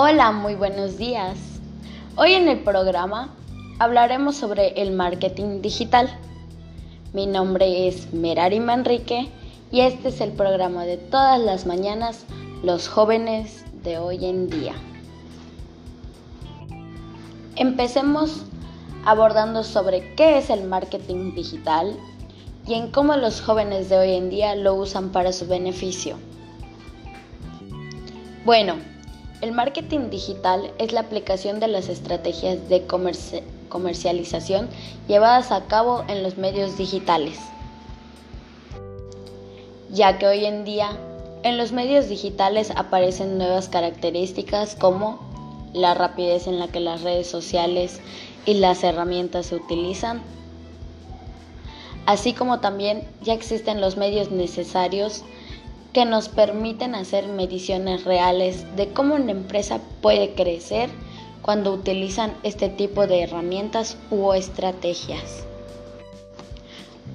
Hola, muy buenos días. Hoy en el programa hablaremos sobre el marketing digital. Mi nombre es Merari Manrique y este es el programa de todas las mañanas, los jóvenes de hoy en día. Empecemos abordando sobre qué es el marketing digital y en cómo los jóvenes de hoy en día lo usan para su beneficio. Bueno, el marketing digital es la aplicación de las estrategias de comercialización llevadas a cabo en los medios digitales, ya que hoy en día en los medios digitales aparecen nuevas características como la rapidez en la que las redes sociales y las herramientas se utilizan, así como también ya existen los medios necesarios que nos permiten hacer mediciones reales de cómo una empresa puede crecer cuando utilizan este tipo de herramientas u estrategias.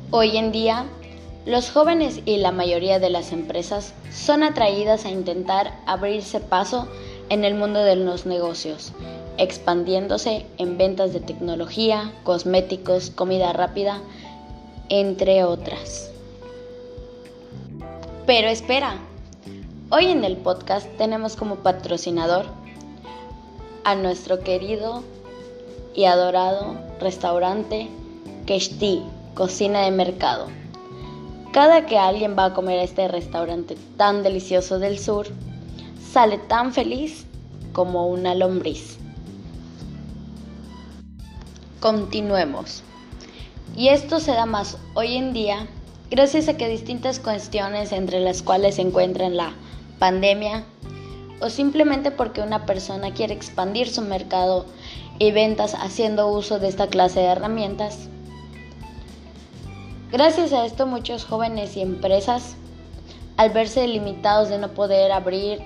Hoy en día, los jóvenes y la mayoría de las empresas son atraídas a intentar abrirse paso en el mundo de los negocios, expandiéndose en ventas de tecnología, cosméticos, comida rápida, entre otras. Pero espera, hoy en el podcast tenemos como patrocinador a nuestro querido y adorado restaurante Keshti, Cocina de Mercado. Cada que alguien va a comer a este restaurante tan delicioso del sur, sale tan feliz como una lombriz. Continuemos. Y esto se da más hoy en día gracias a que distintas cuestiones entre las cuales se encuentran la pandemia o simplemente porque una persona quiere expandir su mercado y ventas haciendo uso de esta clase de herramientas. Gracias a esto muchos jóvenes y empresas, al verse limitados de no poder abrir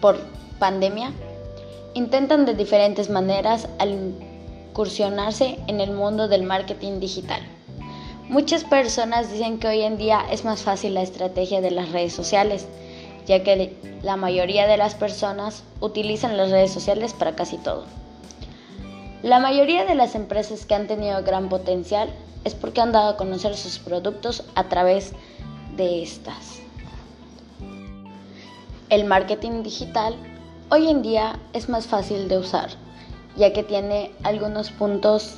por pandemia, intentan de diferentes maneras al incursionarse en el mundo del marketing digital. Muchas personas dicen que hoy en día es más fácil la estrategia de las redes sociales, ya que la mayoría de las personas utilizan las redes sociales para casi todo. La mayoría de las empresas que han tenido gran potencial es porque han dado a conocer sus productos a través de estas. El marketing digital hoy en día es más fácil de usar, ya que tiene algunos puntos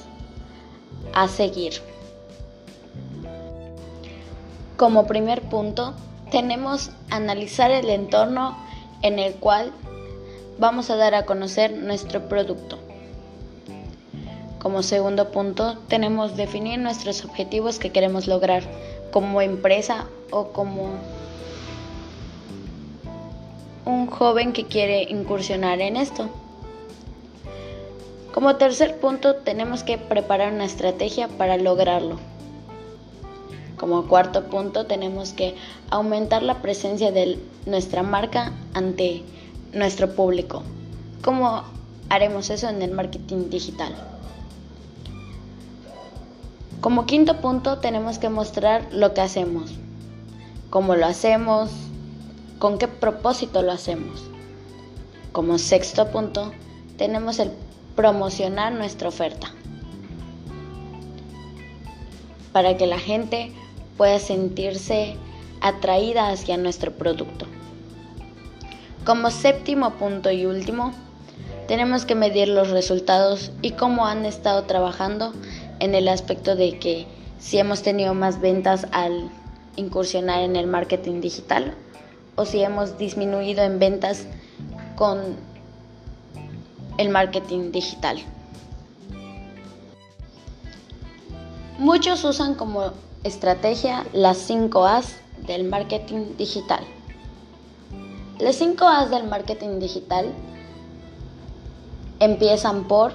a seguir. Como primer punto, tenemos analizar el entorno en el cual vamos a dar a conocer nuestro producto. Como segundo punto, tenemos definir nuestros objetivos que queremos lograr como empresa o como un joven que quiere incursionar en esto. Como tercer punto, tenemos que preparar una estrategia para lograrlo. Como cuarto punto tenemos que aumentar la presencia de nuestra marca ante nuestro público. ¿Cómo haremos eso en el marketing digital? Como quinto punto tenemos que mostrar lo que hacemos, cómo lo hacemos, con qué propósito lo hacemos. Como sexto punto tenemos el promocionar nuestra oferta para que la gente pueda sentirse atraída hacia nuestro producto. Como séptimo punto y último, tenemos que medir los resultados y cómo han estado trabajando en el aspecto de que si hemos tenido más ventas al incursionar en el marketing digital o si hemos disminuido en ventas con el marketing digital. Muchos usan como Estrategia, las 5 A's del marketing digital. Las 5 A's del marketing digital empiezan por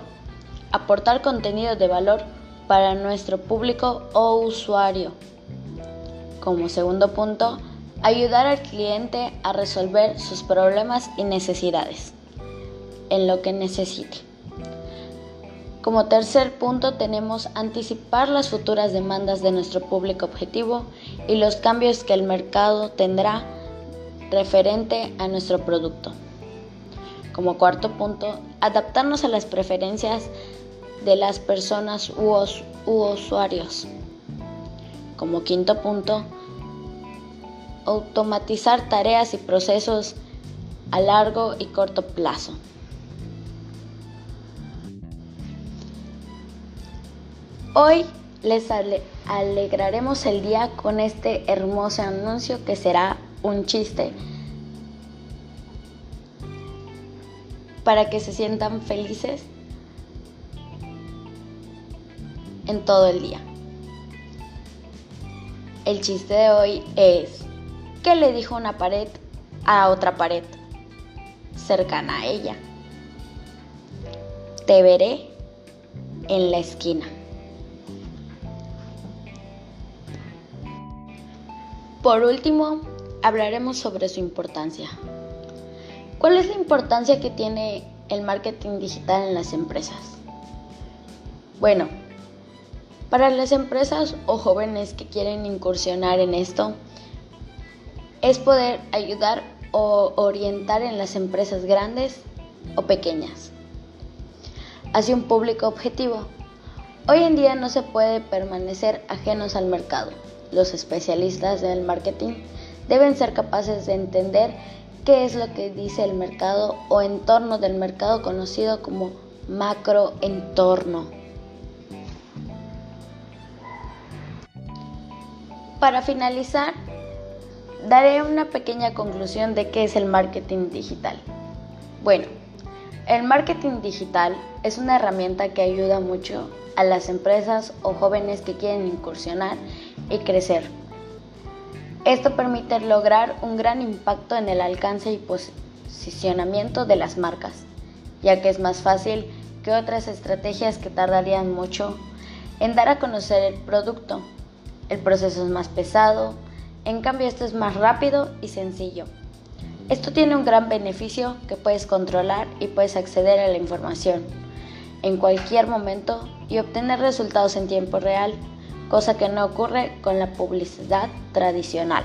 aportar contenido de valor para nuestro público o usuario. Como segundo punto, ayudar al cliente a resolver sus problemas y necesidades en lo que necesite. Como tercer punto tenemos anticipar las futuras demandas de nuestro público objetivo y los cambios que el mercado tendrá referente a nuestro producto. Como cuarto punto, adaptarnos a las preferencias de las personas u, usuarios. Como quinto punto, automatizar tareas y procesos a largo y corto plazo. Hoy les alegraremos el día con este hermoso anuncio que será un chiste para que se sientan felices en todo el día. El chiste de hoy es, ¿qué le dijo una pared a otra pared cercana a ella? Te veré en la esquina. Por último, hablaremos sobre su importancia. ¿Cuál es la importancia que tiene el marketing digital en las empresas? Bueno, para las empresas o jóvenes que quieren incursionar en esto, es poder ayudar o orientar en las empresas grandes o pequeñas hacia un público objetivo. Hoy en día no se puede permanecer ajenos al mercado. Los especialistas del marketing deben ser capaces de entender qué es lo que dice el mercado o entorno del mercado conocido como macroentorno. Para finalizar, daré una pequeña conclusión de qué es el marketing digital. Bueno, el marketing digital es una herramienta que ayuda mucho a las empresas o jóvenes que quieren incursionar y crecer esto permite lograr un gran impacto en el alcance y posicionamiento de las marcas, ya que es más fácil que otras estrategias que tardarían mucho en dar a conocer el producto. El proceso es más pesado, en cambio esto es más rápido y sencillo. Esto tiene un gran beneficio que puedes controlar y puedes acceder a la información en cualquier momento y obtener resultados en tiempo real cosa que no ocurre con la publicidad tradicional.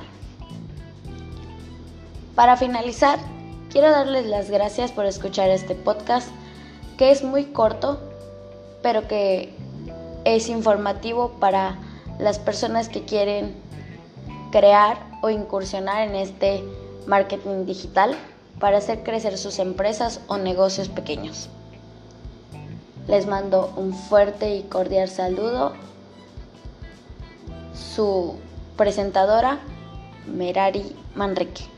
Para finalizar, quiero darles las gracias por escuchar este podcast que es muy corto, pero que es informativo para las personas que quieren crear o incursionar en este marketing digital para hacer crecer sus empresas o negocios pequeños. Les mando un fuerte y cordial saludo su presentadora Merari Manrique.